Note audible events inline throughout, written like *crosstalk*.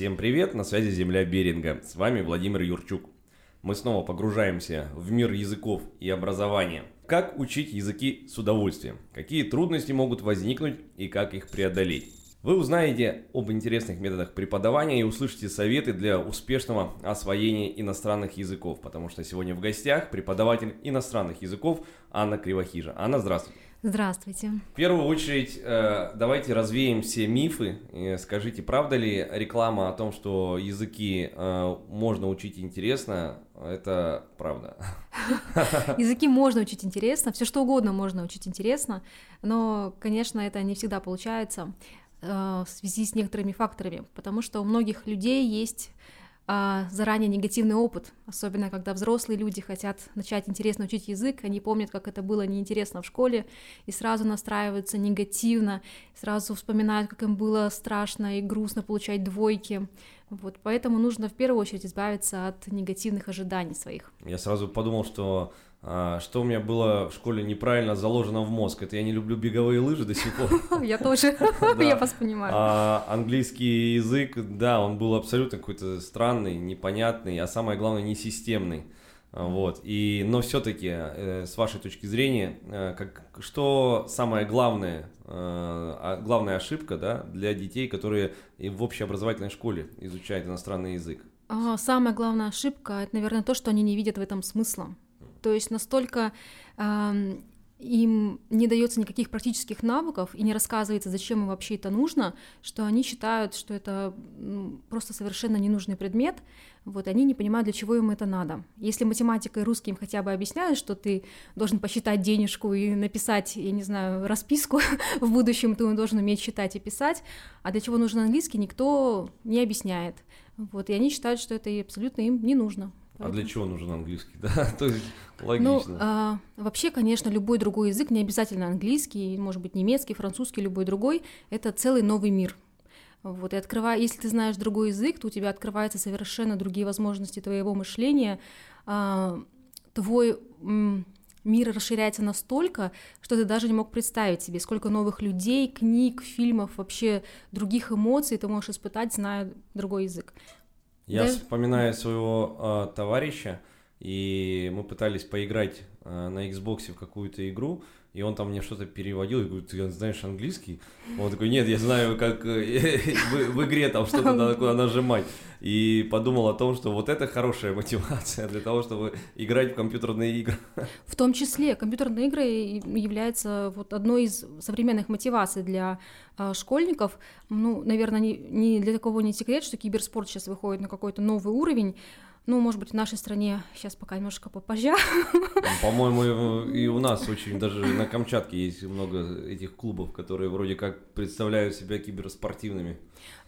Всем привет, на связи Земля Беринга. С вами Владимир Юрчук. Мы снова погружаемся в мир языков и образования. Как учить языки с удовольствием? Какие трудности могут возникнуть и как их преодолеть? Вы узнаете об интересных методах преподавания и услышите советы для успешного освоения иностранных языков, потому что сегодня в гостях преподаватель иностранных языков Анна Кривохижа. Анна, здравствуйте. Здравствуйте. В первую очередь, э, давайте развеем все мифы. Скажите, правда ли реклама о том, что языки э, можно учить интересно, это правда? *laughs* Языки можно учить интересно, все что угодно можно учить интересно, но, конечно, это не всегда получается э, в связи с некоторыми факторами, потому что у многих людей есть а, заранее негативный опыт, особенно когда взрослые люди хотят начать интересно учить язык, они помнят, как это было неинтересно в школе, и сразу настраиваются негативно, сразу вспоминают, как им было страшно и грустно получать двойки. Вот, поэтому нужно в первую очередь избавиться от негативных ожиданий своих. Я сразу подумал, что что у меня было в школе неправильно заложено в мозг. Это я не люблю беговые лыжи до сих пор. *laughs* Я тоже, *laughs* я вас понимаю. А английский язык, да, он был абсолютно какой-то странный, непонятный, а самое главное, несистемный. Вот. И, но все-таки, э, с вашей точки зрения, э, как, что самое главное, э, главная ошибка да, для детей, которые в общеобразовательной школе изучают иностранный язык? А, самая главная ошибка – это, наверное, то, что они не видят в этом смысла. То есть настолько им не дается никаких практических навыков и не рассказывается, зачем им вообще это нужно, что они считают, что это просто совершенно ненужный предмет, вот, они не понимают, для чего им это надо. Если математика и русский им хотя бы объясняют, что ты должен посчитать денежку и написать, я не знаю, расписку *laughs* в будущем, ты должен уметь считать и писать, а для чего нужен английский, никто не объясняет. Вот, и они считают, что это абсолютно им не нужно. А для чего нужен английский? *laughs* Да, то есть логично. Ну, а, вообще, конечно, любой другой язык, не обязательно английский, может быть, немецкий, французский, любой другой, это целый новый мир. Вот, и открывая, если ты знаешь другой язык, то у тебя открываются совершенно другие возможности твоего мышления, а, твой м, мир расширяется настолько, что ты даже не мог представить себе, сколько новых людей, книг, фильмов, вообще других эмоций ты можешь испытать, зная другой язык. Я да? вспоминаю своего э, товарища, и мы пытались поиграть э, на Xbox в какую-то игру, и он там мне что-то переводил, и говорю, ты знаешь английский? Он такой, нет, я знаю, как э, *laughs* в, игре там что-то надо куда нажимать. И подумал о том, что вот это хорошая мотивация для того, чтобы играть в компьютерные игры. *laughs* В том числе компьютерные игры являются вот одной из современных мотиваций для э, школьников. Ну, наверное, не, не для такого не секрет, что киберспорт сейчас выходит на какой-то новый уровень. Ну, может быть, в нашей стране сейчас пока немножко попозже. Ну, *laughs* по-моему, и у нас очень, даже на Камчатке есть много этих клубов, которые вроде как представляют себя киберспортивными.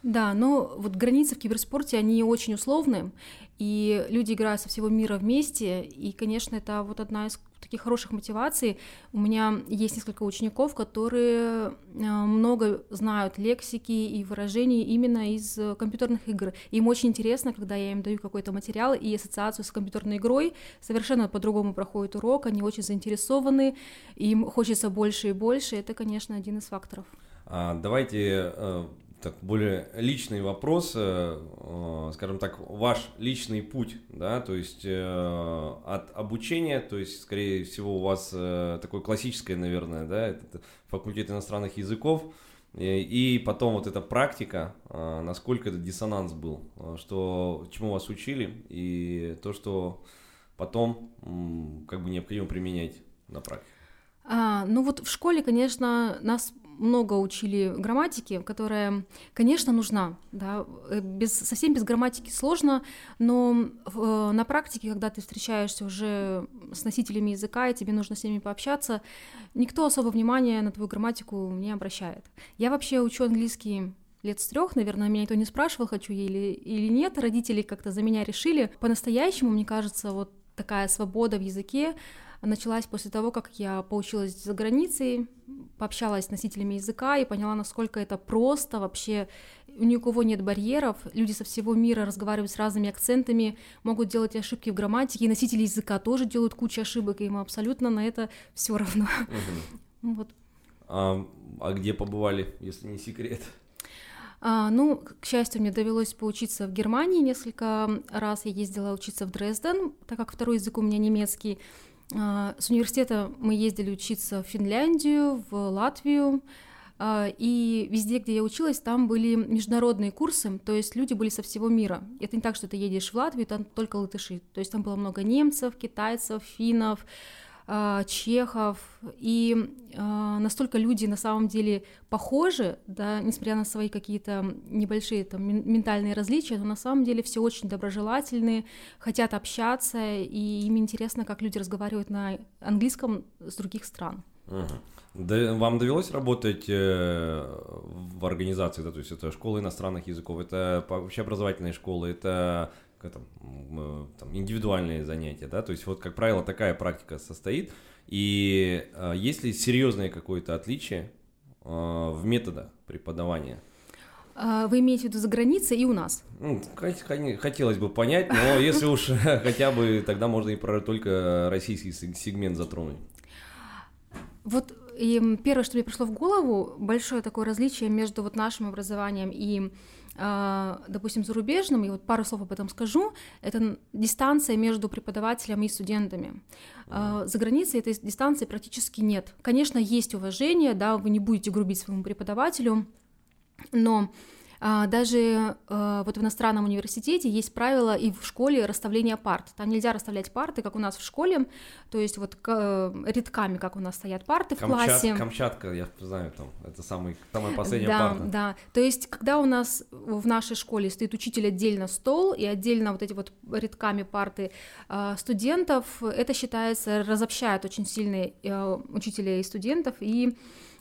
Да, но вот границы в киберспорте, они очень условны, и люди играют со всего мира вместе, и, конечно, это вот одна из таких хороших мотиваций. У меня есть несколько учеников, которые э, много знают лексики и выражений именно из компьютерных игр. Им очень интересно, когда я им даю какой-то материал и ассоциацию с компьютерной игрой, совершенно по-другому проходит урок, они очень заинтересованы, им хочется больше и больше, это, конечно, один из факторов. А, давайте э, так, более личный вопрос, э, э, скажем так, ваш личный путь, да, то есть э, от обучения, то есть, скорее всего, у вас такое классическое, наверное, да, это факультет иностранных языков, и потом вот эта практика, насколько это диссонанс был, что чему вас учили, и то, что потом как бы необходимо применять на практике. А, ну вот в школе, конечно, нас много учили грамматики, которая, конечно, нужна, да, э, без, совсем без грамматики сложно, но в, на практике, когда ты встречаешься уже с носителями языка, и тебе нужно с ними пообщаться, никто особо внимания на твою грамматику не обращает. Я вообще учу английский лет с трех, наверное, меня никто не спрашивал, хочу я или, или нет, родители как-то за меня решили. По-настоящему, мне кажется, вот такая свобода в языке началась после того, как я поучилась за границей, пообщалась с носителями языка и поняла, насколько это просто вообще. У никого нет барьеров, люди со всего мира разговаривают с разными акцентами, могут делать ошибки в грамматике, и носители языка тоже делают кучу ошибок, и им абсолютно на это все равно. Угу. Вот. А, а где побывали, если не секрет? А, ну, к счастью, мне довелось поучиться в Германии несколько раз. Я ездила учиться в Дрезден, так как второй язык у меня немецкий. А, с университета мы ездили учиться в Финляндию, в Латвию, а, и везде, где я училась, там были международные курсы, то есть люди были со всего мира. Это не так, что ты едешь в Латвию, там только латыши. То есть там было много немцев, китайцев, финнов, чехов, и а, настолько люди на самом деле похожи, да, несмотря на свои какие-то небольшие там ментальные различия, но на самом деле все очень доброжелательные, хотят общаться, и им интересно, как люди разговаривают на английском с других стран. Uh-huh. Да, вам довелось работать э, в организации, да, то есть это школа иностранных языков, это вообще образовательные школы, это там, э, там, индивидуальные занятия, да, то есть вот, как правило, такая практика состоит, и э, есть ли серьезное какое-то отличие э, в методах преподавания? А, вы имеете в виду за границей и у нас? Ну, хотелось бы понять, но *laughs* если уж *laughs* хотя бы, тогда можно и про только российский сегмент затронуть. Вот и первое, что мне пришло в голову, большое такое различие между вот нашим образованием и допустим, зарубежным, и вот пару слов об этом скажу, это дистанция между преподавателем и студентами. А, за границей этой дистанции практически нет. Конечно, есть уважение, да, вы не будете грубить своему преподавателю, но а, даже а, вот в иностранном университете есть правила и в школе расставления парт. Там нельзя расставлять парты, как у нас в школе, то есть вот э, рядками, как у нас стоят парты в Камчат, классе. Камчатка, я знаю, там, это самый, самая последняя да, парта. Да, то есть когда у нас в нашей школе стоит учитель отдельно стол и отдельно вот эти вот рядками парты а, студентов, это считается, разобщает очень сильно э, учителей и студентов, и а,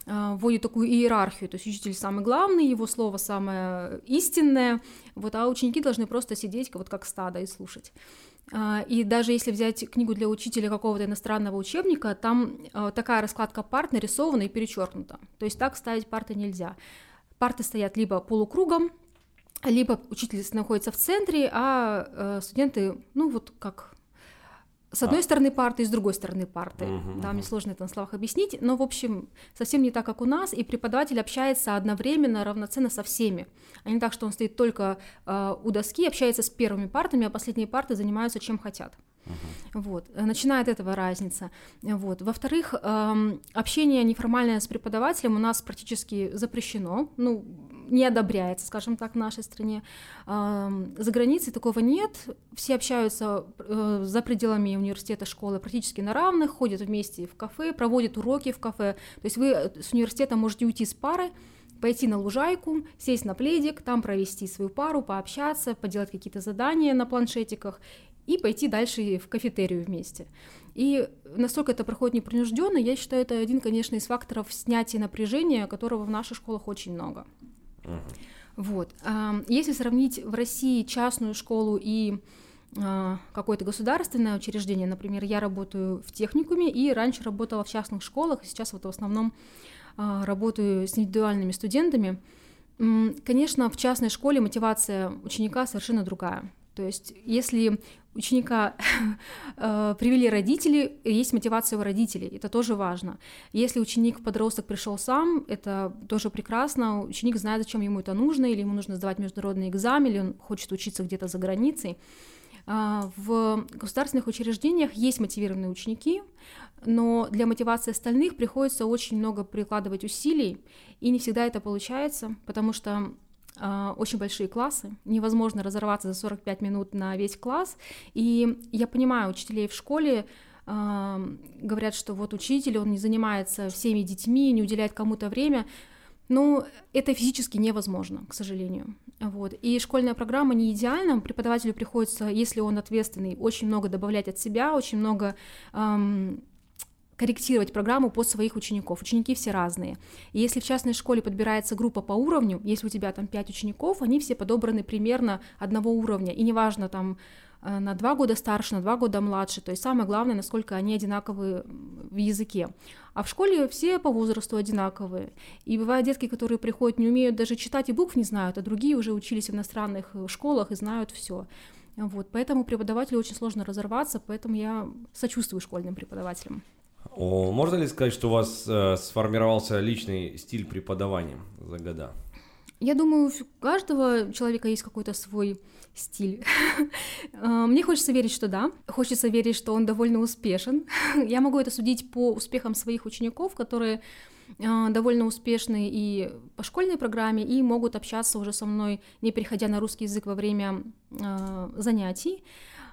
вводит такую иерархию, то есть учитель самый главный, его слово самое истинное, вот, а ученики должны просто сидеть вот как стадо и слушать. А, и даже если взять книгу для учителя какого-то иностранного учебника, там а, такая раскладка парт нарисована и перечеркнута. То есть так ставить парты нельзя. Парты стоят либо полукругом, либо учитель находится в центре, а студенты, ну вот как с одной а. стороны парты и с другой стороны парты. Угу, да, угу. мне сложно это на словах объяснить, но, в общем, совсем не так, как у нас, и преподаватель общается одновременно, равноценно со всеми, а не так, что он стоит только э, у доски, общается с первыми партами, а последние парты занимаются чем хотят. Uh-huh. Вот. Начиная от этого разница. Вот. Во-вторых, эм, общение неформальное с преподавателем у нас практически запрещено. Ну, не одобряется, скажем так, в нашей стране. За границей такого нет, все общаются э, за пределами университета, школы практически на равных, ходят вместе в кафе, проводят уроки в кафе. То есть вы э, с университета можете уйти с пары, пойти на лужайку, сесть на пледик, там провести свою пару, пообщаться, поделать какие-то задания на планшетиках и пойти дальше в кафетерию вместе. И настолько это проходит непринужденно, я считаю, это один, конечно, из факторов снятия напряжения, которого в наших школах очень много. Вот. Если сравнить в России частную школу и а, какое-то государственное учреждение, например, я работаю в техникуме и раньше работала в частных школах, сейчас вот в основном а, работаю с индивидуальными студентами. Конечно, в частной школе мотивация ученика совершенно другая. То есть, если ученика *laughs* э, привели родители, есть мотивация у родителей, это тоже важно. Если ученик, подросток пришел сам, это тоже прекрасно, ученик знает, зачем ему это нужно, или ему нужно сдавать международный экзамен, или он хочет учиться где-то за границей. А, в государственных учреждениях есть мотивированные ученики, но для мотивации остальных приходится очень много прикладывать усилий, и не всегда это получается, потому что очень большие классы, невозможно разорваться за 45 минут на весь класс, и я понимаю учителей в школе, э, говорят, что вот учитель, он не занимается всеми детьми, не уделяет кому-то время, но это физически невозможно, к сожалению. Вот. И школьная программа не идеальна, преподавателю приходится, если он ответственный, очень много добавлять от себя, очень много эм, корректировать программу под своих учеников. Ученики все разные. И если в частной школе подбирается группа по уровню, если у тебя там 5 учеников, они все подобраны примерно одного уровня. И неважно там э, на два года старше, на два года младше. То есть самое главное, насколько они одинаковые в языке. А в школе все по возрасту одинаковые. И бывают детки, которые приходят, не умеют даже читать и букв не знают, а другие уже учились в иностранных э, школах и знают все. Вот, поэтому преподавателю очень сложно разорваться, поэтому я сочувствую школьным преподавателям. О, можно ли сказать, что у вас э, сформировался личный стиль преподавания за года? Я думаю, у каждого человека есть какой-то свой стиль. А, *laughs* мне хочется верить, что да. Хочется верить, что он довольно успешен. *laughs* Я могу это судить по успехам своих учеников, которые а, довольно успешны и по школьной программе, и могут общаться уже со мной, не переходя на русский язык во время э, занятий.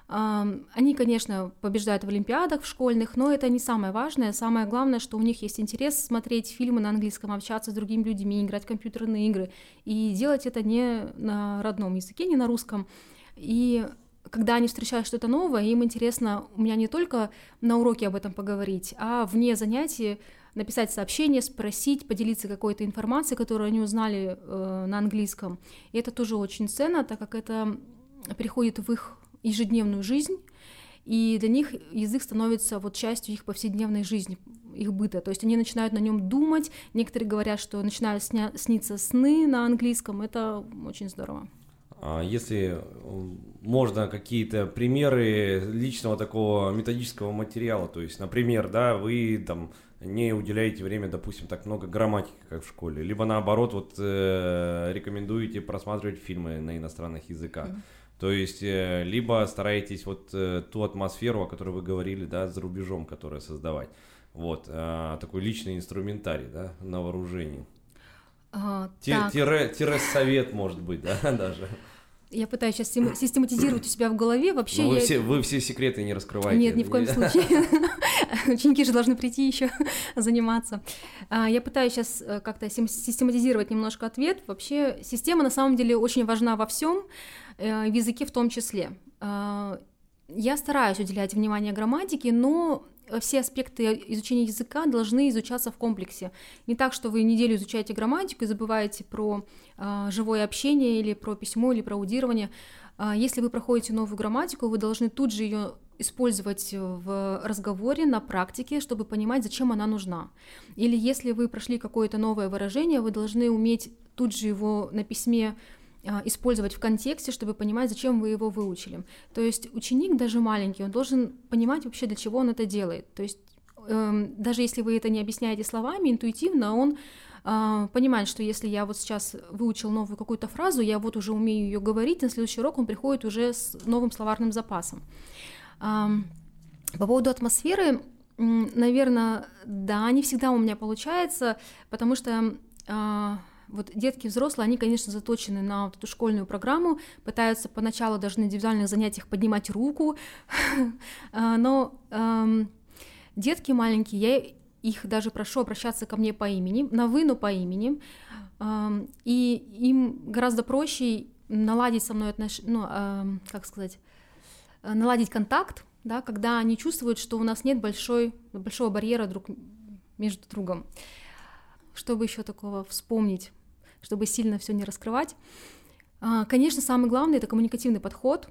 Они, конечно, побеждают в олимпиадах в школьных, но это не самое важное. Самое главное, что у них есть интерес смотреть фильмы на английском, общаться с другими людьми, играть в компьютерные игры и делать это не на родном языке, не на русском. И когда они встречают что-то новое, им интересно у меня не только на уроке об этом поговорить, а вне занятий написать сообщение, спросить, поделиться какой-то информацией, которую они узнали э, на английском. И это тоже очень ценно, так как это приходит в их ежедневную жизнь, и для них язык становится вот частью их повседневной жизни, их быта. То есть они начинают на нем думать. Некоторые говорят, что начинают сня- сниться сны на английском. Это очень здорово. А если можно какие-то примеры личного такого методического материала, то есть, например, да, вы там не уделяете время, допустим, так много грамматики, как в школе, либо наоборот, вот э, рекомендуете просматривать фильмы на иностранных языках. Mm-hmm то есть, э, либо стараетесь вот э, ту атмосферу, о которой вы говорили, да, за рубежом, которая создавать. Вот, а, такой личный инструментарий, да, на вооружении. А, тире, тире совет, может быть, да, *laughs* даже. Я пытаюсь сейчас систематизировать у себя в голове. Вообще вы, я... все, вы все секреты не раскрываете. Нет, ни в коем случае. *laughs* *laughs* Ученики же должны прийти еще *laughs* заниматься. А, я пытаюсь сейчас э, как-то систематизировать немножко ответ. Вообще система на самом деле очень важна во всем. Э, в языке в том числе. А, я стараюсь уделять внимание грамматике, но все аспекты изучения языка должны изучаться в комплексе. Не так, что вы неделю изучаете грамматику и забываете про э, живое общение или про письмо или про аудирование. Э, если вы проходите новую грамматику, вы должны тут же ее использовать в разговоре, на практике, чтобы понимать, зачем она нужна. Или если вы прошли какое-то новое выражение, вы должны уметь тут же его на письме а, использовать в контексте, чтобы понимать, зачем вы его выучили. То есть ученик, даже маленький, он должен понимать вообще, для чего он это делает. То есть эм, даже если вы это не объясняете словами, интуитивно он э, понимает, что если я вот сейчас выучил новую какую-то фразу, я вот уже умею ее говорить, на следующий урок он приходит уже с новым словарным запасом. По поводу атмосферы, наверное, да, не всегда у меня получается, потому что э, вот детки, взрослые, они, конечно, заточены на вот эту школьную программу, пытаются поначалу даже на индивидуальных занятиях поднимать руку, *laughs* а, но детки маленькие, я их даже прошу обращаться ко мне по имени, на вы, по имени, и им гораздо проще наладить со мной отношения, ну, как сказать, наладить контакт, да, когда они чувствуют, что у нас нет большой, большого барьера друг между другом. Чтобы еще такого вспомнить? чтобы сильно все не раскрывать. А, конечно, самый главный это коммуникативный подход,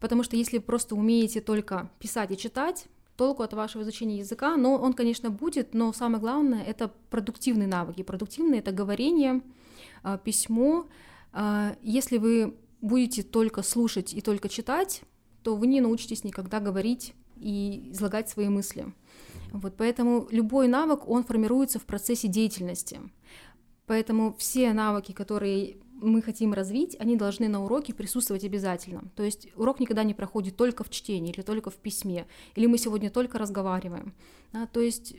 потому что если просто умеете только писать и читать, толку от вашего изучения языка, но он, конечно, будет, но самое главное это продуктивные навыки. Продуктивные это говорение, а, письмо. А, если вы будете только слушать и только читать, то вы не научитесь никогда говорить и излагать свои мысли. Вот, поэтому любой навык, он формируется в процессе деятельности. Поэтому все навыки, которые мы хотим развить, они должны на уроке присутствовать обязательно. То есть урок никогда не проходит только в чтении или только в письме, или мы сегодня только разговариваем. Да, то есть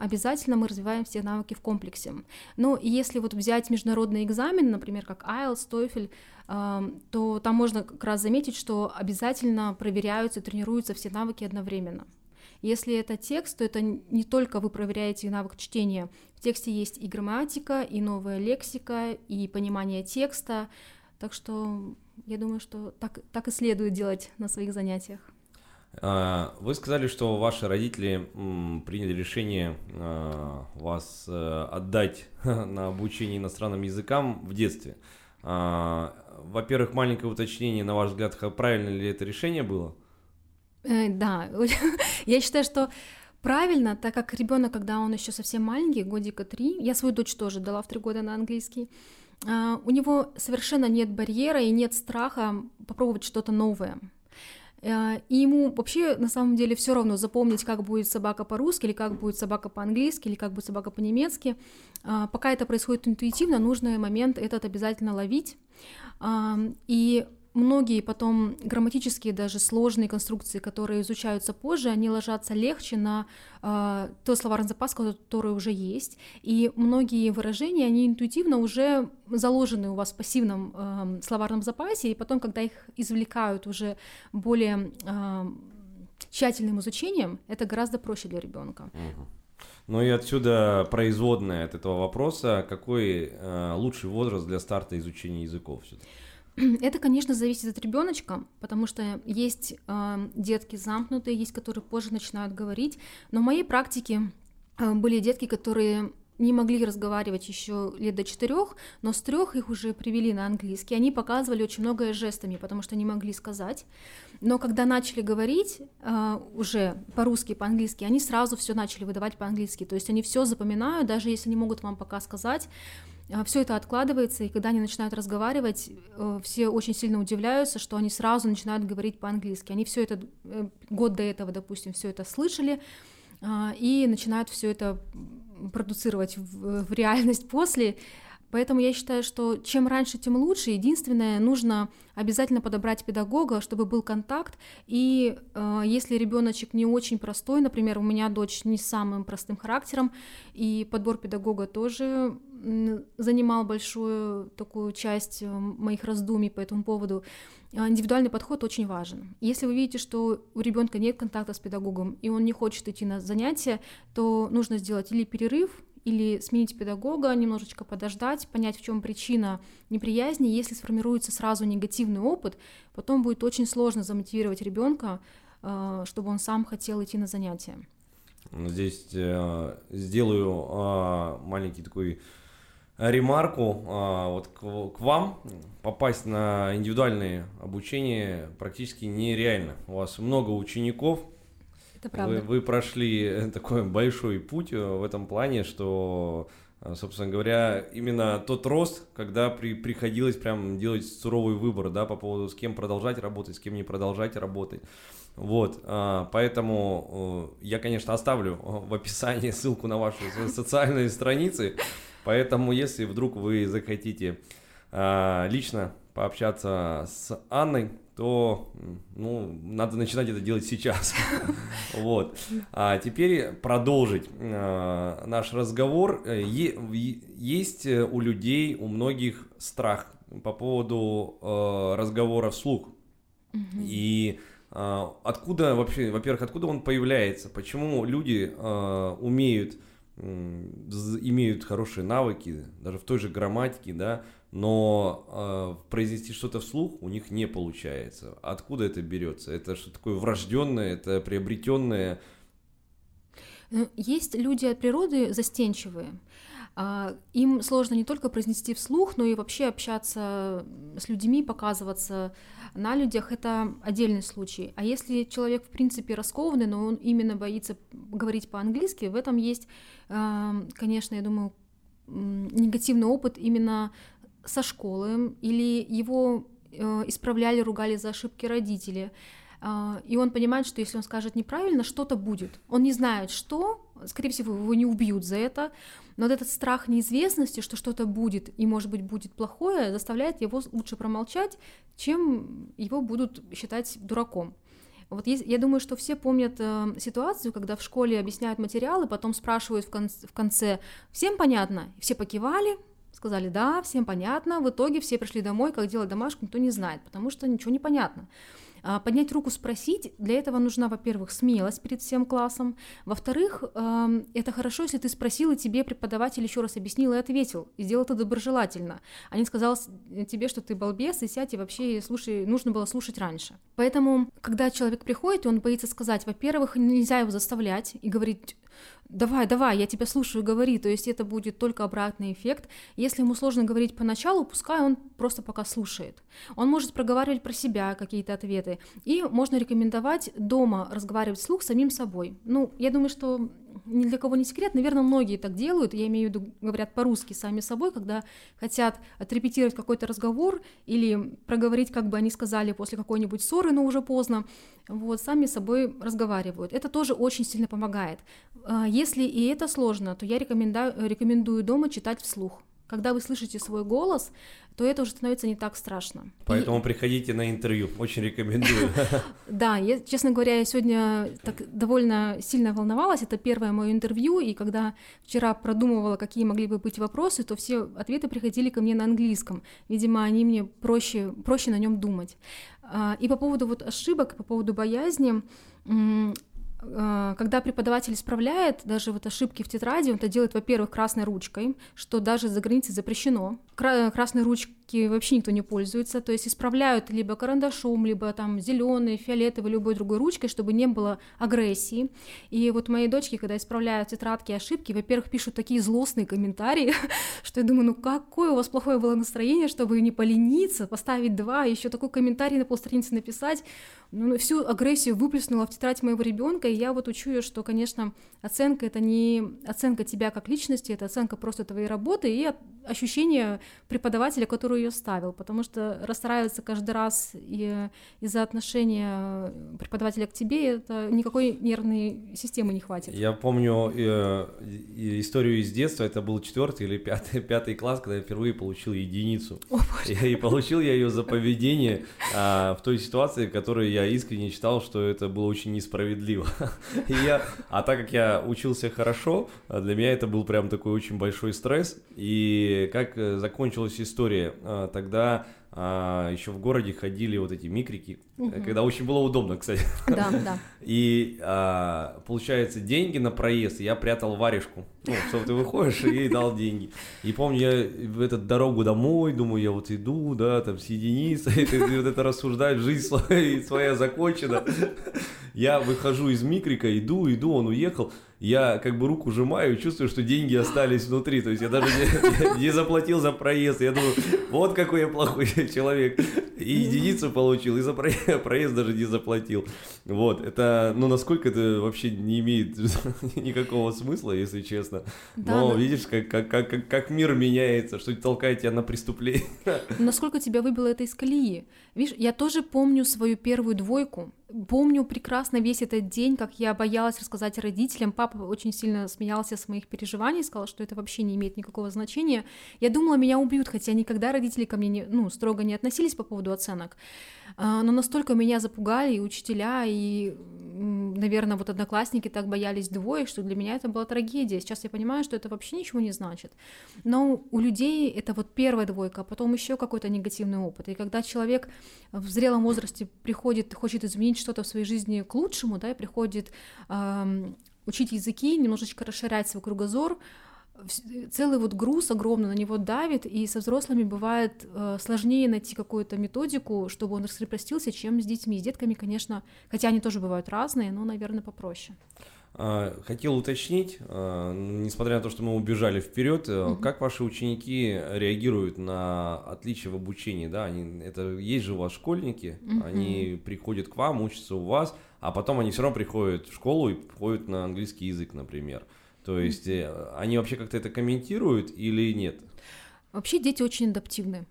обязательно мы развиваем все навыки в комплексе. Но если вот взять международный экзамен, например, как IELTS, TOEFL, то там можно как раз заметить, что обязательно проверяются, тренируются все навыки одновременно. Если это текст, то это не только вы проверяете навык чтения. В тексте есть и грамматика, и новая лексика, и понимание текста. Так что я думаю, что так, так и следует делать на своих занятиях. А, вы сказали, что ваши родители приняли решение а, вас э, отдать *laughs* на обучение иностранным языкам в детстве. А, во-первых, маленькое уточнение, на ваш взгляд, правильно ли это решение было? Э, да, *laughs* я считаю, что правильно, так как ребенок, когда он еще совсем маленький, годика три, я свою дочь тоже дала в три года на английский, у него совершенно нет барьера и нет страха попробовать что-то новое. Э, и ему вообще на самом деле все равно запомнить, как будет собака по-русски, или как будет собака по-английски, или как будет собака по-немецки. Э, пока это происходит интуитивно, нужный момент этот обязательно ловить. И многие потом грамматические даже сложные конструкции, которые изучаются позже, они ложатся легче на э, тот словарный запас, который уже есть. И многие выражения, они интуитивно уже заложены у вас в пассивном э, словарном запасе, и потом, когда их извлекают уже более э, тщательным изучением, это гораздо проще для ребенка. Ну и отсюда производная от этого вопроса, какой э, лучший возраст для старта изучения языков все-таки? *clears throat* Это, конечно, зависит от ребеночка, потому что есть э, детки замкнутые, есть, которые позже начинают говорить. Но в моей практике э, были детки, которые не могли разговаривать еще лет до четырех, но с трех их уже привели на английский. Они показывали очень многое жестами, потому что не могли сказать. Но когда начали говорить э, уже по-русски, по-английски, они сразу все начали выдавать по-английски. То есть они все запоминают, даже если не могут вам пока сказать. А, все это откладывается, и когда они начинают разговаривать, э, все очень сильно удивляются, что они сразу начинают говорить по-английски. Они все это э, год до этого, допустим, все это слышали а, и начинают все это продуцировать в, в реальность после. Поэтому я считаю, что чем раньше, тем лучше. Единственное, нужно обязательно подобрать педагога, чтобы был контакт. И э, если ребеночек не очень простой, например, у меня дочь не с самым простым характером, и подбор педагога тоже занимал большую такую часть э, моих раздумий по этому поводу. А, индивидуальный подход очень важен. Если вы видите, что у ребенка нет контакта с педагогом, и он не хочет идти на занятия, то нужно сделать или перерыв, или сменить педагога, немножечко подождать, понять, в чем причина неприязни. Если сформируется сразу негативный опыт, потом будет очень сложно замотивировать ребенка, э, чтобы он сам хотел идти на занятия. Здесь э, сделаю э, маленький такой ремарку вот к, вам попасть на индивидуальное обучение практически нереально. У вас много учеников, это правда. Вы, вы прошли э, такой большой путь э, в этом плане, что, э, собственно говоря, именно тот рост, когда при, приходилось прям делать суровый выбор, да, по поводу с кем продолжать работать, с кем не продолжать работать. Вот, а, поэтому я, конечно, оставлю в описании ссылку на ваши социальные страницы, поэтому если вдруг вы захотите лично пообщаться с Анной, то ну, надо начинать это делать сейчас. *laughs* Вот. А теперь продолжить э, наш разговор. Э, есть у людей, у многих страх по поводу э, разговора вслух. И откуда вообще, во-первых, откуда он появляется? Почему люди умеют имеют хорошие навыки, даже в той же грамматике, да, но э, произнести что-то вслух у них не получается. Откуда это берется? Это что такое врожденное, это приобретенное? Ну, есть люди от природы застенчивые. А, им сложно не только произнести вслух, но и вообще общаться с людьми, показываться на людях. Это отдельный случай. А если человек, в принципе, раскованный, но он именно боится говорить по-английски, в этом есть, конечно, я думаю, негативный опыт именно со школы, или его э, исправляли, ругали за ошибки родители. Э, и он понимает, что если он скажет неправильно, что-то будет. Он не знает, что, скорее всего, его не убьют за это, но вот этот страх неизвестности, что что-то будет, и, может быть, будет плохое, заставляет его лучше промолчать, чем его будут считать дураком. Вот есть, я думаю, что все помнят э, ситуацию, когда в школе объясняют материалы, потом спрашивают в, кон- в конце, всем понятно? Все покивали, Сказали, да, всем понятно. В итоге все пришли домой, как делать домашку, никто не знает, потому что ничего не понятно. А, поднять руку, спросить, для этого нужна, во-первых, смелость перед всем классом, во-вторых, это хорошо, если ты спросил, и тебе преподаватель еще раз объяснил и ответил, и сделал это доброжелательно, а не сказал тебе, что ты балбес, и сядь, и вообще слушай, нужно было слушать раньше. Поэтому, когда человек приходит, и он боится сказать, во-первых, нельзя его заставлять и говорить, давай, давай, я тебя слушаю, говори, то есть это будет только обратный эффект. Если ему сложно говорить поначалу, пускай он просто пока слушает. Он может проговаривать про себя какие-то ответы, работы. И можно рекомендовать дома разговаривать вслух самим собой. Ну, я думаю, что ни для кого не секрет, наверное, многие так делают, я имею в виду, говорят по-русски сами собой, когда хотят отрепетировать какой-то разговор или проговорить, как бы они сказали, после какой-нибудь ссоры, но уже поздно, вот, сами собой разговаривают. Это тоже очень сильно помогает. А, если и это сложно, то я рекомендую, рекомендую дома читать вслух. Когда вы слышите свой голос, то это уже становится не так страшно. Поэтому и... приходите на интервью, очень рекомендую. *laughs* Да, я, честно говоря, я сегодня так довольно сильно волновалась, это первое мое интервью, и когда вчера продумывала, какие могли бы быть вопросы, то все ответы приходили ко мне на английском. Видимо, они мне проще, проще на нем думать. А, и по поводу вот ошибок, по поводу боязни, когда преподаватель исправляет даже вот ошибки в тетради, он это делает, во-первых, красной ручкой, что даже за границей запрещено. Красной ручки вообще никто не пользуется, то есть исправляют либо карандашом, либо там зеленой, фиолетовой, любой другой ручкой, чтобы не было агрессии. И вот мои дочки, когда исправляют тетрадки ошибки, во-первых, пишут такие злостные комментарии, *laughs* что я думаю, ну какое у вас плохое было настроение, чтобы не полениться, поставить два, еще такой комментарий на полстраницы написать ну, всю агрессию выплеснула в тетрадь моего ребенка, и я вот учу ее, что, конечно, оценка это не оценка тебя как личности, это оценка просто твоей работы и ощущение преподавателя, который ее ставил, потому что расстраиваться каждый раз из-за отношения преподавателя к тебе, это никакой нервной системы не хватит. Я помню э, историю из детства, это был четвертый или пятый, *laughs* пятый класс, когда я впервые получил единицу. О, и, и получил я ее за поведение а, в той ситуации, в которой я искренне считал, что это было очень несправедливо. И я, а так как я учился хорошо, для меня это был прям такой очень большой стресс, и как э, закончилась история? А, тогда а, еще в городе ходили вот эти микрики, угу. когда очень было удобно, кстати. Да, *laughs* да. И а, получается, деньги на проезд я прятал варежку. Ну, что ты выходишь, и дал деньги. И помню, я в эту дорогу домой, думаю, я вот иду, да, там с единицей, *laughs* ты вот это рассуждаешь, жизнь *laughs* своя, своя закончена. Я выхожу из микрика, иду, иду, он уехал я как бы руку сжимаю и чувствую, что деньги остались внутри. То есть я даже не, *laughs* не заплатил за проезд. Я думаю, вот какой я плохой *laughs* человек. И единицу получил, и за *laughs* проезд даже не заплатил. Вот, это, ну, насколько это вообще не имеет никакого смысла, если честно. Да, Но да. видишь, как, как, как, как мир меняется, что толкает тебя на преступление. Насколько тебя выбило это из колеи. Видишь, я тоже помню свою первую двойку. Помню прекрасно весь этот день, как я боялась рассказать родителям. Папа очень сильно смеялся с моих переживаний, сказал, что это вообще не имеет никакого значения. Я думала, меня убьют, хотя никогда родители ко мне не, ну, строго не относились по поводу оценок. А, но настолько меня запугали и учителя, и, наверное, вот одноклассники так боялись двоек, что для меня это была трагедия. Сейчас я понимаю, что это вообще ничего не значит. Но у людей это вот первая двойка, а потом еще какой-то негативный опыт. И когда человек в зрелом возрасте приходит, хочет изменить что-то в своей жизни к лучшему, да, и приходит эм, учить языки, немножечко расширять свой кругозор, целый вот груз огромный на него давит, и со взрослыми бывает э, сложнее найти какую-то методику, чтобы он раскрепостился, чем с детьми. С детками, конечно, хотя они тоже бывают разные, но, наверное, попроще. А, хотел уточнить, а, несмотря на то, что мы убежали вперед, угу. как ваши ученики реагируют на отличия в обучении? Да, они, это есть же у вас школьники, угу. они приходят к вам, учатся у вас, а потом они все равно приходят в школу и ходят на английский язык, например. То есть э, они вообще как-то это комментируют или нет? Вообще дети очень адаптивны.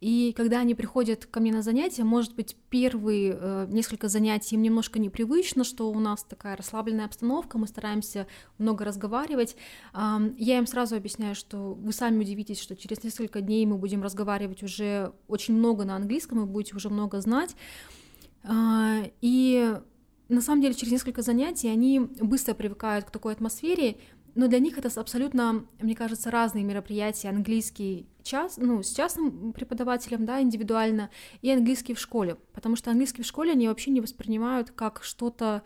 И когда они приходят ко мне на занятия, может быть, первые э, несколько занятий им немножко непривычно, что у нас такая расслабленная обстановка, мы стараемся много разговаривать. Э, я им сразу объясняю, что вы сами удивитесь, что через несколько дней мы будем разговаривать уже очень много на английском, вы будете уже много знать. Э, и на самом деле через несколько занятий они быстро привыкают к такой атмосфере, но для них это абсолютно, мне кажется, разные мероприятия. Английский час, ну, с частным преподавателем, да, индивидуально, и английский в школе, потому что английский в школе они вообще не воспринимают как что-то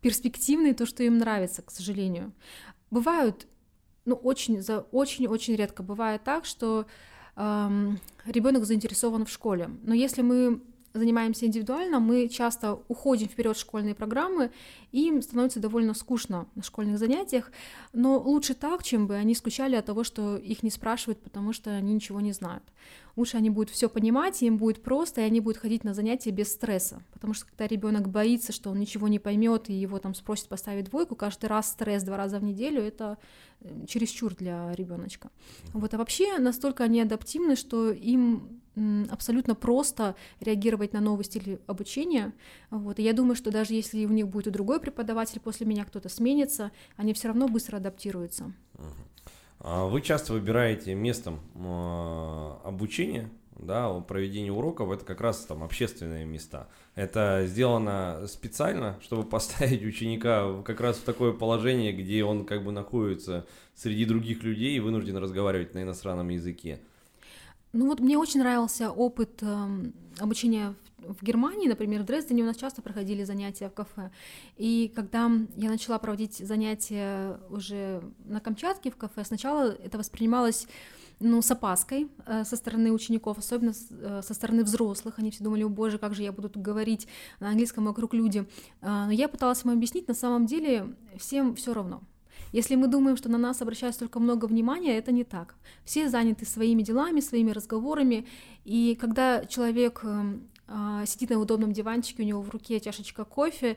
перспективное, то, что им нравится, к сожалению. Бывают, ну, очень, за очень-очень редко бывает так, что эм, ребенок заинтересован в школе. Но если мы занимаемся индивидуально, мы часто уходим вперед в школьные программы, и им становится довольно скучно на школьных занятиях, но лучше так, чем бы они скучали от того, что их не спрашивают, потому что они ничего не знают. лучше они будут все понимать, им будет просто, и они будут ходить на занятия без стресса. Потому что когда ребенок боится, что он ничего не поймет, и его там спросят поставить двойку, каждый раз стресс два раза в неделю, это чересчур для ребеночка. Вот, а вообще настолько они адаптивны, что им абсолютно просто реагировать на новый стиль обучения. Вот. И я думаю, что даже если у них будет и другой преподаватель, после меня кто-то сменится, они все равно быстро адаптируются. А вы часто выбираете местом а, обучения, да, проведение уроков, это как раз там общественные места. Это сделано специально, чтобы *laughs* поставить ученика как раз в такое положение, где он как бы находится среди других людей и вынужден разговаривать на иностранном языке. Ну вот мне очень нравился опыт э, обучения в, в Германии, например, в Дрездене у нас часто проходили занятия в кафе. И когда я начала проводить занятия уже на Камчатке в кафе, сначала это воспринималось ну, с опаской э, со стороны учеников, особенно э, со стороны взрослых. Они все думали, о боже, как же я буду говорить на английском вокруг люди. Э, но я пыталась им объяснить, на самом деле всем все равно. Если мы думаем, что на нас обращают столько много внимания, это не так. Все заняты своими делами, своими разговорами, и когда человек э, сидит на удобном диванчике, у него в руке чашечка кофе,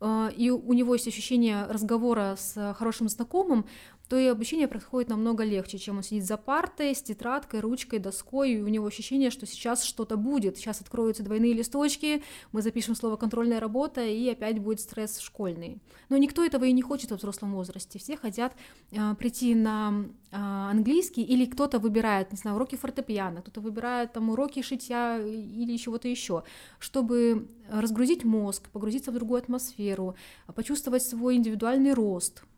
э, и у него есть ощущение разговора с хорошим знакомым, то и обучение происходит намного легче, чем он сидит за партой с тетрадкой, ручкой, доской, и у него ощущение, что сейчас что-то будет, сейчас откроются двойные листочки, мы запишем слово «контрольная работа», и опять будет стресс школьный. Но никто этого и не хочет во взрослом возрасте, все хотят э, прийти на э, английский, или кто-то выбирает, не знаю, уроки фортепиано, кто-то выбирает там уроки шитья или чего-то еще, чтобы разгрузить мозг, погрузиться в другую атмосферу, почувствовать свой индивидуальный рост –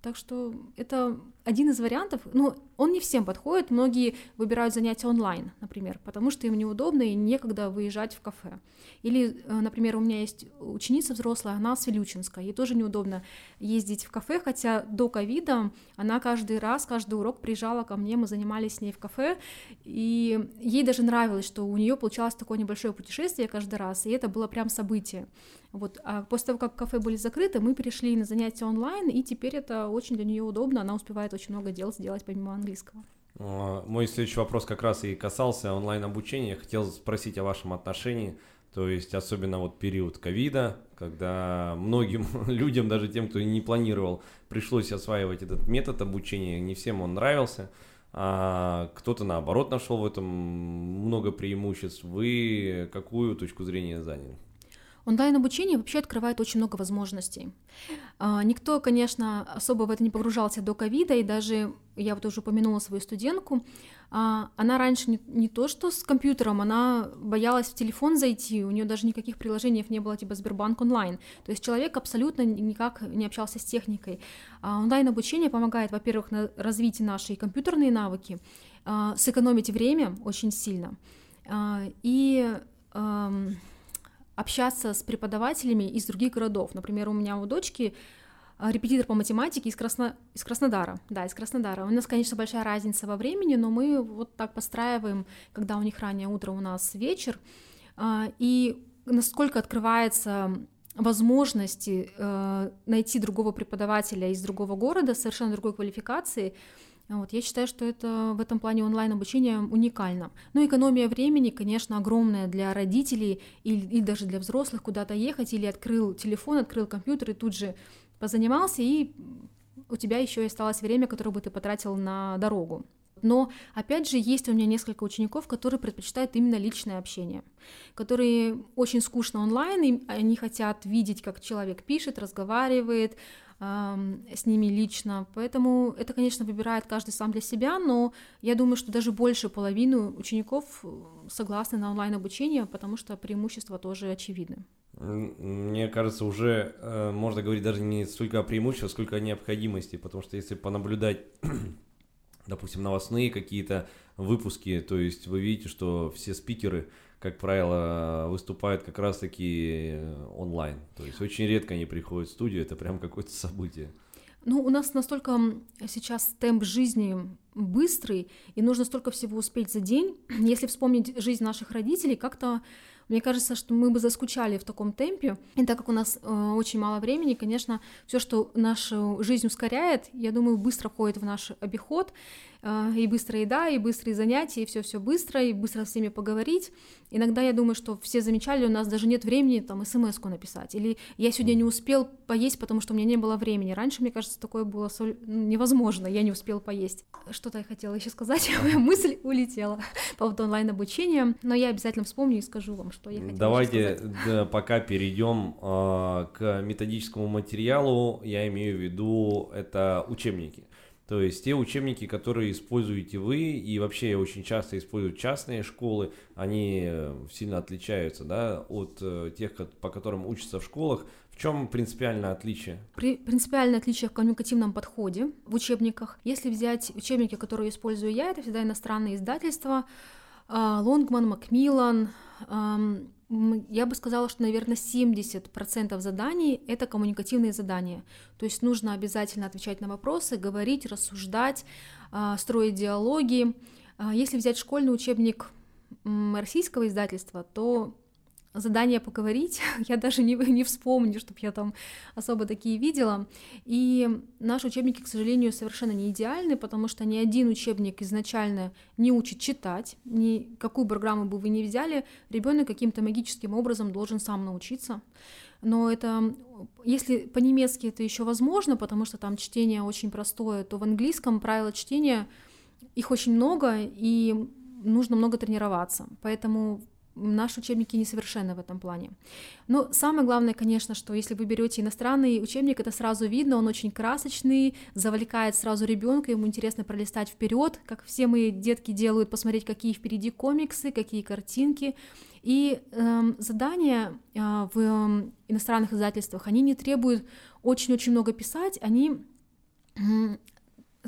так что это один из вариантов. Ну, он не всем подходит. Многие выбирают занятия онлайн, например, потому что им неудобно и некогда выезжать в кафе. Или, э, например, у меня есть ученица взрослая, она с Вилючинска, ей тоже неудобно ездить в кафе, хотя до ковида она каждый раз, каждый урок приезжала ко мне, мы занимались с ней в кафе, и ей даже нравилось, что у нее получалось такое небольшое путешествие каждый раз, и это было прям событие. Вот. А после того, как кафе были закрыты, мы перешли на занятия онлайн, и теперь это очень для нее удобно, она успевает очень много дел сделать помимо английского. А, мой следующий вопрос как раз и касался онлайн-обучения. Хотел спросить о вашем отношении, то есть особенно вот период ковида, когда многим *laughs* людям, даже тем, кто не планировал, пришлось осваивать этот метод обучения, не всем он нравился, а кто-то наоборот нашел в этом много преимуществ. Вы какую точку зрения заняли? Онлайн-обучение вообще открывает очень много возможностей. А, никто, конечно, особо в это не погружался до ковида, и даже я вот уже упомянула свою студентку, а, она раньше не, то что с компьютером, она боялась в телефон зайти, у нее даже никаких приложений не было, типа Сбербанк онлайн. То есть человек абсолютно никак не общался с техникой. А онлайн-обучение помогает, во-первых, на развитие нашей компьютерные навыки, сэкономить время очень сильно. И общаться с преподавателями из других городов. Например, у меня у дочки а, репетитор по математике из, Красно... из Краснодара. Да, из Краснодара. У нас, конечно, большая разница во времени, но мы вот так постраиваем, когда у них раннее утро, у нас вечер. А, и насколько открывается возможности э, найти другого преподавателя из другого города, совершенно другой квалификации, вот, я считаю, что это в этом плане онлайн-обучение уникально. Ну, экономия времени, конечно, огромная для родителей или, или даже для взрослых куда-то ехать, или открыл телефон, открыл компьютер и тут же позанимался, и у тебя еще и осталось время, которое бы ты потратил на дорогу. Но, опять же, есть у меня несколько учеников, которые предпочитают именно личное общение, которые очень скучно онлайн, и они хотят видеть, как человек пишет, разговаривает, с ними лично. Поэтому это, конечно, выбирает каждый сам для себя, но я думаю, что даже больше половины учеников согласны на онлайн-обучение, потому что преимущества тоже очевидны. Мне кажется, уже э, можно говорить даже не столько о преимуществах, сколько о необходимости, потому что если понаблюдать, *clears throat* допустим, новостные какие-то выпуски, то есть вы видите, что все спикеры как правило, выступают как раз-таки онлайн. То есть очень редко они приходят в студию, это прям какое-то событие. Ну, у нас настолько сейчас темп жизни быстрый, и нужно столько всего успеть за день. *clears throat* Если вспомнить жизнь наших родителей, как-то Мне кажется, что мы бы заскучали в таком темпе. И так как у нас э, очень мало времени, конечно, все, что нашу жизнь ускоряет, я думаю, быстро входит в наш обиход. Э, и быстрая еда, и быстрые занятия, и все все быстро, и быстро с всеми поговорить. Иногда я думаю, что все замечали, у нас даже нет времени там смс-ку написать, или я сегодня не успел поесть, потому что у меня не было времени. Раньше, мне кажется, такое было. Ну, невозможно, я не успел поесть. Что-то я хотела еще сказать, *laughs* моя мысль улетела *laughs* по поводу онлайн-обучения, но я обязательно вспомню и скажу вам, что я хотела Давайте да, пока перейдем э, к методическому материалу, я имею в виду это учебники. То есть те учебники, которые используете вы, и вообще очень часто используют частные школы, они э, сильно отличаются да, от э, тех, по которым учатся в школах. В чем принципиальное отличие? При, принципиальное отличие в коммуникативном подходе в учебниках. Если взять учебники, которые использую я, это всегда иностранные издательства, Лонгман, Макмиллан, я бы сказала, что, наверное, 70% заданий — это коммуникативные задания. То есть нужно обязательно отвечать на вопросы, говорить, рассуждать, а, строить диалоги. А, если взять школьный учебник российского издательства, то задание поговорить, *laughs* я даже не, не вспомню, чтобы я там особо такие видела. И наши учебники, к сожалению, совершенно не идеальны, потому что ни один учебник изначально не учит читать, ни какую программу бы вы ни взяли, ребенок каким-то магическим образом должен сам научиться. Но это, если по-немецки это еще возможно, потому что там чтение очень простое, то в английском правила чтения, их очень много, и нужно много тренироваться. Поэтому наши учебники несовершенны в этом плане. Но самое главное, конечно, что если вы берете иностранный учебник, это сразу видно, он очень красочный, завлекает сразу ребенка, ему интересно пролистать вперед, как все мои детки делают, посмотреть, какие впереди комиксы, какие картинки. И э, задания э, в э, иностранных издательствах, они не требуют очень-очень много писать, они э,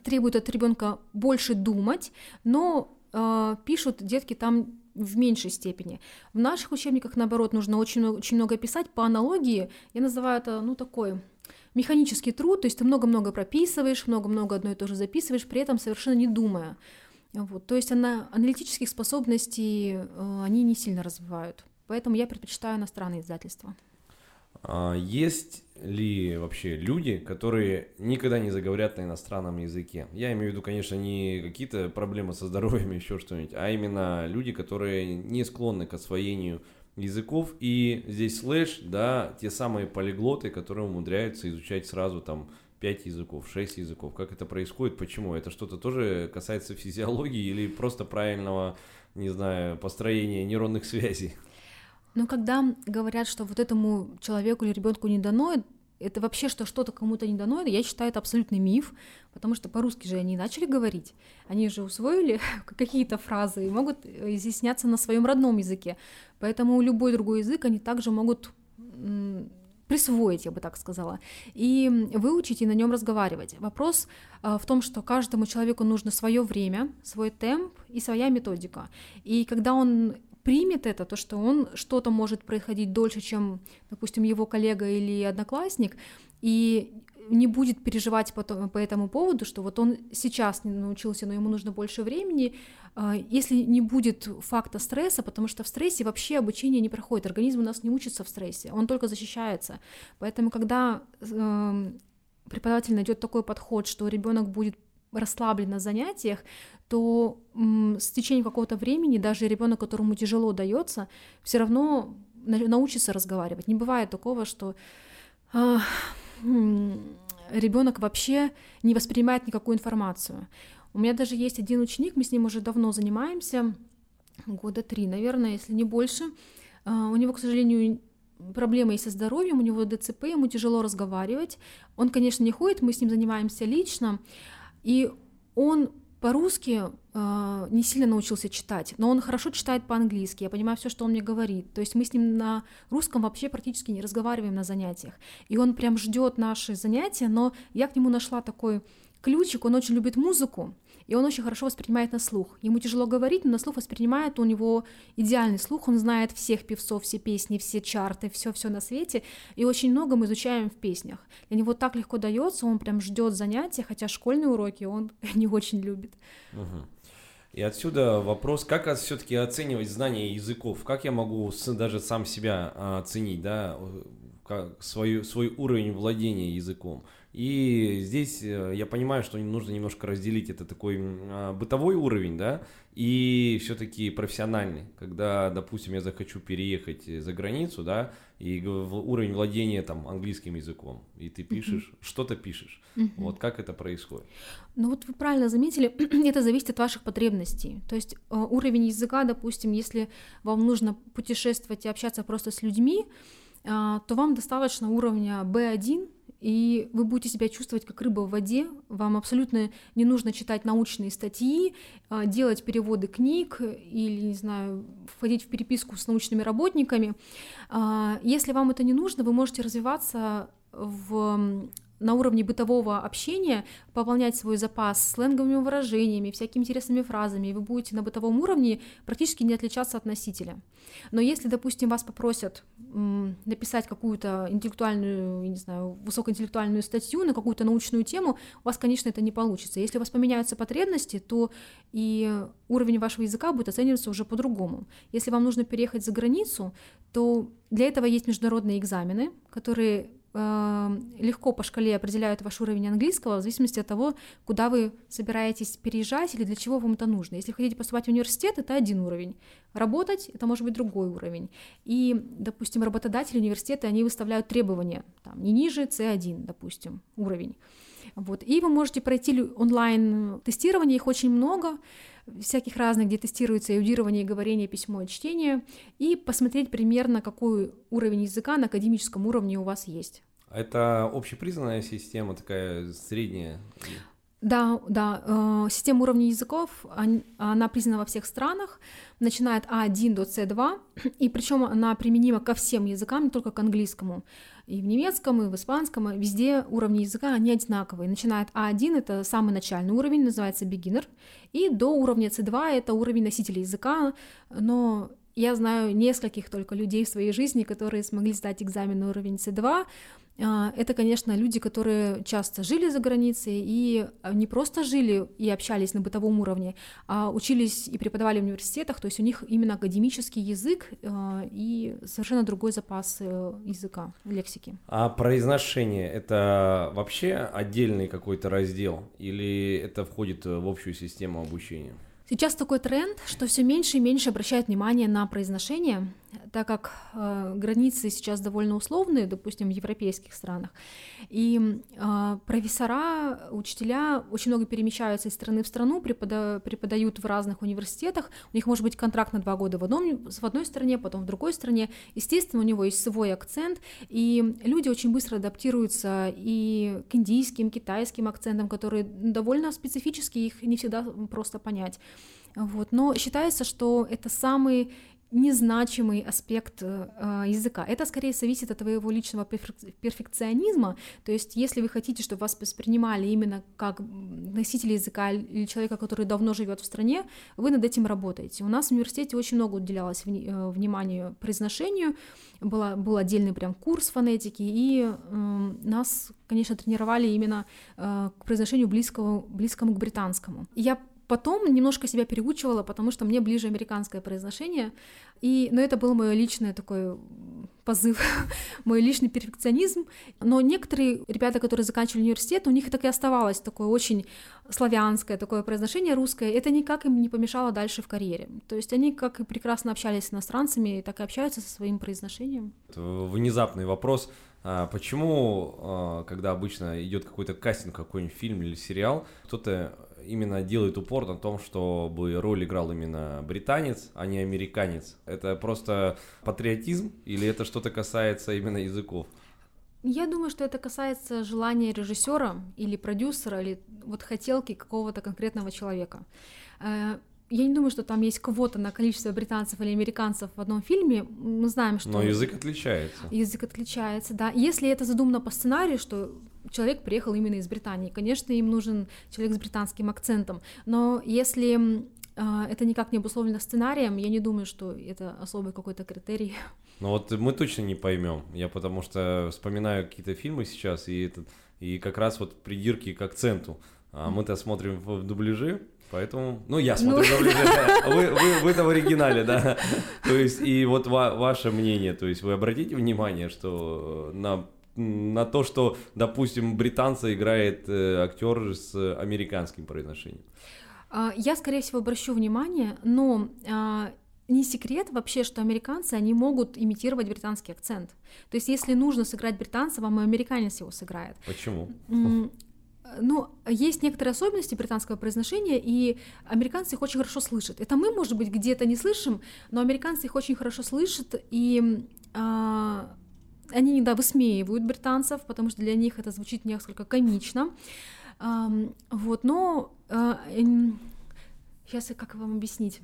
требуют от ребенка больше думать, но э, пишут детки там в меньшей степени. В наших учебниках, наоборот, нужно очень, очень много писать по аналогии. Я называю это, ну, такой механический труд, то есть ты много-много прописываешь, много-много одно и то же записываешь, при этом совершенно не думая. Вот, то есть она, аналитических способностей э, они не сильно развивают. Поэтому я предпочитаю иностранные издательства. А есть ли вообще люди, которые никогда не заговорят на иностранном языке? Я имею в виду, конечно, не какие-то проблемы со здоровьем, *laughs* еще что-нибудь, а именно люди, которые не склонны к освоению языков. И здесь слэш, да, те самые полиглоты, которые умудряются изучать сразу там 5 языков, 6 языков. Как это происходит, почему? Это что-то тоже касается физиологии или просто правильного, не знаю, построения нейронных связей? Но когда говорят, что вот этому человеку или ребенку не дано, это вообще, что что-то кому-то не дано, я считаю, это абсолютный миф, потому что по-русски же они начали говорить, они же усвоили *laughs* какие-то фразы и могут изъясняться на своем родном языке. Поэтому любой другой язык они также могут присвоить, я бы так сказала, и выучить и на нем разговаривать. Вопрос э, в том, что каждому человеку нужно свое время, свой темп и своя методика. И когда он примет это, то, что он что-то может происходить дольше, чем, допустим, его коллега или одноклассник, и не будет переживать по, по этому поводу, что вот он сейчас не научился, но ему нужно больше времени, а, если не будет факта стресса, потому что в стрессе вообще обучение не проходит, организм у нас не учится в стрессе, он только защищается. Поэтому, когда э, преподаватель найдет такой подход, что ребенок будет расслаблен на занятиях, то с течением какого-то времени даже ребенок, которому тяжело дается, все равно научится разговаривать. Не бывает такого, что э, ребенок вообще не воспринимает никакую информацию. У меня даже есть один ученик, мы с ним уже давно занимаемся, года три, наверное, если не больше. Э, у него, к сожалению, проблемы есть со здоровьем, у него ДЦП, ему тяжело разговаривать. Он, конечно, не ходит, мы с ним занимаемся лично, и он по-русски э, не сильно научился читать, но он хорошо читает по-английски, я понимаю все, что он мне говорит. То есть мы с ним на русском вообще практически не разговариваем на занятиях. И он прям ждет наши занятия, но я к нему нашла такой ключик, он очень любит музыку, и он очень хорошо воспринимает на слух. Ему тяжело говорить, но на слух воспринимает, у него идеальный слух, он знает всех певцов, все песни, все чарты, все-все на свете, и очень много мы изучаем в песнях. Для него так легко дается, он прям ждет занятия, хотя школьные уроки он *laughs* не очень любит. Угу. И отсюда вопрос, как все-таки оценивать знания языков? Как я могу даже сам себя а, оценить, да, как свой, свой уровень владения языком? И здесь э, я понимаю, что нужно немножко разделить это такой а, бытовой уровень, да, и все-таки профессиональный, когда, допустим, я захочу переехать за границу, да, и уровень владения там английским языком, и ты пишешь, uh-huh. что-то пишешь. Uh-huh. Вот как это происходит? Ну вот вы правильно заметили, *clears throat* это зависит от ваших потребностей. То есть э, уровень языка, допустим, если вам нужно путешествовать и общаться просто с людьми, а, то вам достаточно уровня B1, и вы будете себя чувствовать как рыба в воде. Вам абсолютно не нужно читать научные статьи, а, делать переводы книг или, не знаю, входить в переписку с научными работниками. А, если вам это не нужно, вы можете развиваться в на уровне бытового общения пополнять свой запас сленговыми выражениями, всякими интересными фразами, и вы будете на бытовом уровне практически не отличаться от носителя. Но если, допустим, вас попросят написать какую-то интеллектуальную, не знаю, высокоинтеллектуальную статью на какую-то научную тему, у вас, конечно, это не получится. Если у вас поменяются потребности, то и уровень вашего языка будет оцениваться уже по-другому. Если вам нужно переехать за границу, то для этого есть международные экзамены, которые легко по шкале определяют ваш уровень английского в зависимости от того, куда вы собираетесь переезжать или для чего вам это нужно. Если хотите поступать в университет, это один уровень. Работать — это может быть другой уровень. И, допустим, работодатели университета, они выставляют требования, там, не ниже C1, допустим, уровень. Вот. И вы можете пройти онлайн-тестирование, их очень много, всяких разных, где тестируется аудирование, говорение, письмо и чтение, и посмотреть примерно, какой уровень языка на академическом уровне у вас есть. Это общепризнанная система, такая средняя? Да, да. Э, система уровней языков, она признана во всех странах, начиная от А1 до С2, *clears throat* и причем она применима ко всем языкам, не только к английскому. И в немецком, и в испанском, везде уровни языка, они одинаковые. Начиная от А1, это самый начальный уровень, называется beginner, и до уровня С2 это уровень носителя языка, но я знаю нескольких только людей в своей жизни, которые смогли сдать экзамен на уровень С2, а, это, конечно, люди, которые часто жили за границей и не просто жили и общались на бытовом уровне, а учились и преподавали в университетах, то есть у них именно академический язык а, и совершенно другой запас э, языка, лексики. А произношение — это вообще отдельный какой-то раздел или это входит в общую систему обучения? Сейчас такой тренд, что все меньше и меньше обращают внимание на произношение, так как э, границы сейчас довольно условные, допустим, в европейских странах. И э, профессора, учителя очень много перемещаются из страны в страну, препода- преподают в разных университетах. У них может быть контракт на два года в, одном, в одной стране, потом в другой стране. Естественно, у него есть свой акцент, и люди очень быстро адаптируются и к индийским, китайским акцентам, которые довольно специфические, их не всегда просто понять. Вот. Но считается, что это самый незначимый аспект э, языка. Это скорее зависит от твоего личного перфекционизма. То есть, если вы хотите, чтобы вас воспринимали именно как носителя языка или человека, который давно живет в стране, вы над этим работаете. У нас в университете очень много уделялось вни- э, вниманию произношению. Была, был отдельный прям курс фонетики, и э, нас, конечно, тренировали именно э, к произношению близкого, близкому к британскому. Я Потом немножко себя переучивала, потому что мне ближе американское произношение. И, но это был мой личный такой позыв, *laughs* мой личный перфекционизм. Но некоторые ребята, которые заканчивали университет, у них так и оставалось такое очень славянское такое произношение русское. Это никак им не помешало дальше в карьере. То есть они как и прекрасно общались с иностранцами, так и общаются со своим произношением. Внезапный вопрос. А почему, а, когда обычно идет какой-то кастинг, какой-нибудь фильм или сериал, кто-то именно делает упор на том, чтобы роль играл именно британец, а не американец. Это просто патриотизм или это что-то касается именно языков? Я думаю, что это касается желания режиссера или продюсера, или вот хотелки какого-то конкретного человека. Э, я не думаю, что там есть квота на количество британцев или американцев в одном фильме. Мы знаем, что... Но язык отличается. Язык отличается, да. Если это задумано по сценарию, что человек приехал именно из Британии. Конечно, им нужен человек с британским акцентом, но если э, это никак не обусловлено сценарием, я не думаю, что это особый какой-то критерий. Ну вот мы точно не поймем. Я потому что вспоминаю какие-то фильмы сейчас, и, этот, и как раз вот придирки к акценту. А мы-то смотрим в дубляже, Поэтому, ну, я смотрю ну... *laughs* дубляже, а вы, вы, вы там в оригинале, да. То есть, и вот ва- ваше мнение, то есть, вы обратите внимание, что на на то, что, допустим, британца играет э, актер с американским произношением? А, я, скорее всего, обращу внимание, но а, не секрет вообще, что американцы, они могут имитировать британский акцент. То есть, если нужно сыграть британца, вам и американец его сыграет. Почему? Ну, есть некоторые особенности британского произношения, и американцы их очень хорошо слышат. Это мы, может быть, где-то не слышим, но американцы их очень хорошо слышат, и а, они иногда высмеивают британцев, потому что для них это звучит несколько комично. Вот, но сейчас как вам объяснить?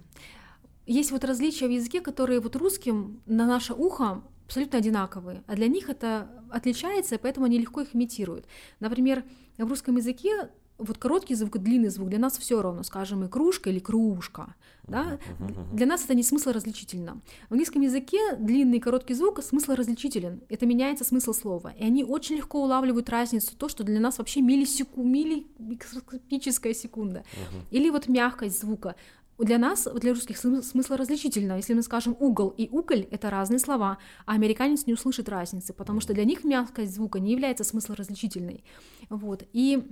Есть вот различия в языке, которые вот русским на наше ухо абсолютно одинаковые, а для них это отличается, и поэтому они легко их имитируют. Например, в русском языке вот короткий звук и длинный звук для нас все равно, скажем, и кружка или кружка. Да? Для нас это не смысл различительно. В английском языке длинный и короткий звук смысл различителен. Это меняется смысл слова. И они очень легко улавливают разницу, то, что для нас вообще миллисеку, миллимикроскопическая секунда. Или вот мягкость звука. Для нас, для русских, смысл различительно. Если мы скажем угол и уголь, это разные слова, а американец не услышит разницы, потому что для них мягкость звука не является смысл различительной. Вот. И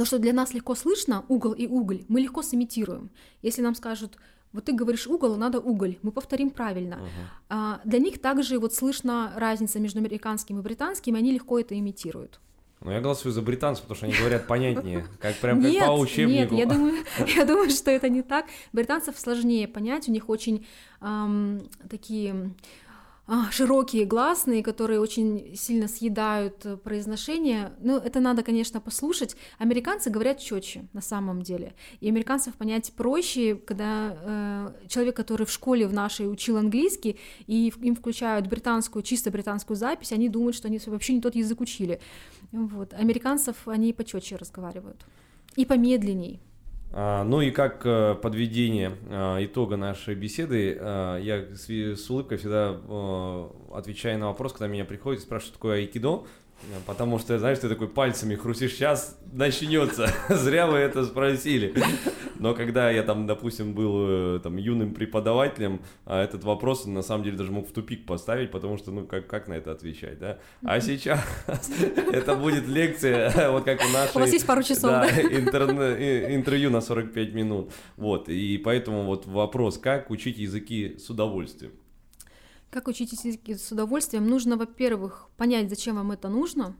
то, что для нас легко слышно, угол и уголь, мы легко сымитируем. Если нам скажут, вот ты говоришь угол, надо уголь, мы повторим правильно. Uh-huh. А, для них также вот слышно разница между американским и британским, и они легко это имитируют. Ну, я голосую за британцев, потому что они говорят понятнее, как прям как нет, по учебнику. Нет, я думаю, *laughs* я думаю, что это не так. Британцев сложнее понять, у них очень эм, такие широкие гласные, которые очень сильно съедают э, произношение. Ну, это надо, конечно, послушать. Американцы говорят четче на самом деле. И американцев понять проще, когда э, человек, который в школе в нашей учил английский, и им включают британскую, чисто британскую запись, они думают, что они вообще не тот язык учили. Вот. Американцев они почетче разговаривают. И помедленней. А, ну и как э, подведение а, итога нашей беседы, а, я с улыбкой всегда отвечаю на вопрос, когда меня приходят и спрашивают, что такое айкидо, потому что, знаешь, ты такой пальцами хрустишь, сейчас начнется, *laughs* зря вы это спросили. Но когда я там, допустим, был э, там юным преподавателем, а этот вопрос на самом деле даже мог в тупик поставить, потому что, ну, как, как на это отвечать, да? А сейчас *laughs* это будет лекция, *laughs* вот как у нашей... У вас есть пару часов, да? *laughs* интервью на 45 минут. Вот, и поэтому вот вопрос, как учить языки с удовольствием? Как учить языки с удовольствием? Нужно, во-первых, понять, зачем вам это нужно,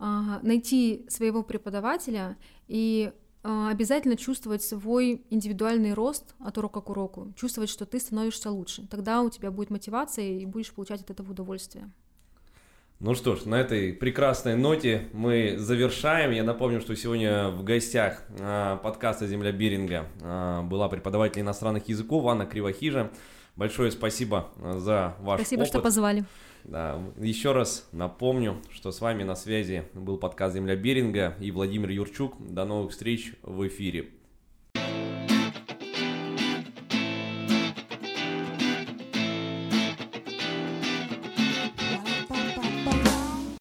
а, найти своего преподавателя и обязательно чувствовать свой индивидуальный рост от урока к уроку, чувствовать, что ты становишься лучше. Тогда у тебя будет мотивация и будешь получать от этого удовольствие. Ну что ж, на этой прекрасной ноте мы завершаем. Я напомню, что сегодня в гостях а, подкаста «Земля Биринга» а, была преподаватель иностранных языков Анна Кривохижа. Большое спасибо за ваш Спасибо, опыт. что позвали. Да, еще раз напомню, что с вами на связи был подкаст «Земля Беринга» и Владимир Юрчук. До новых встреч в эфире.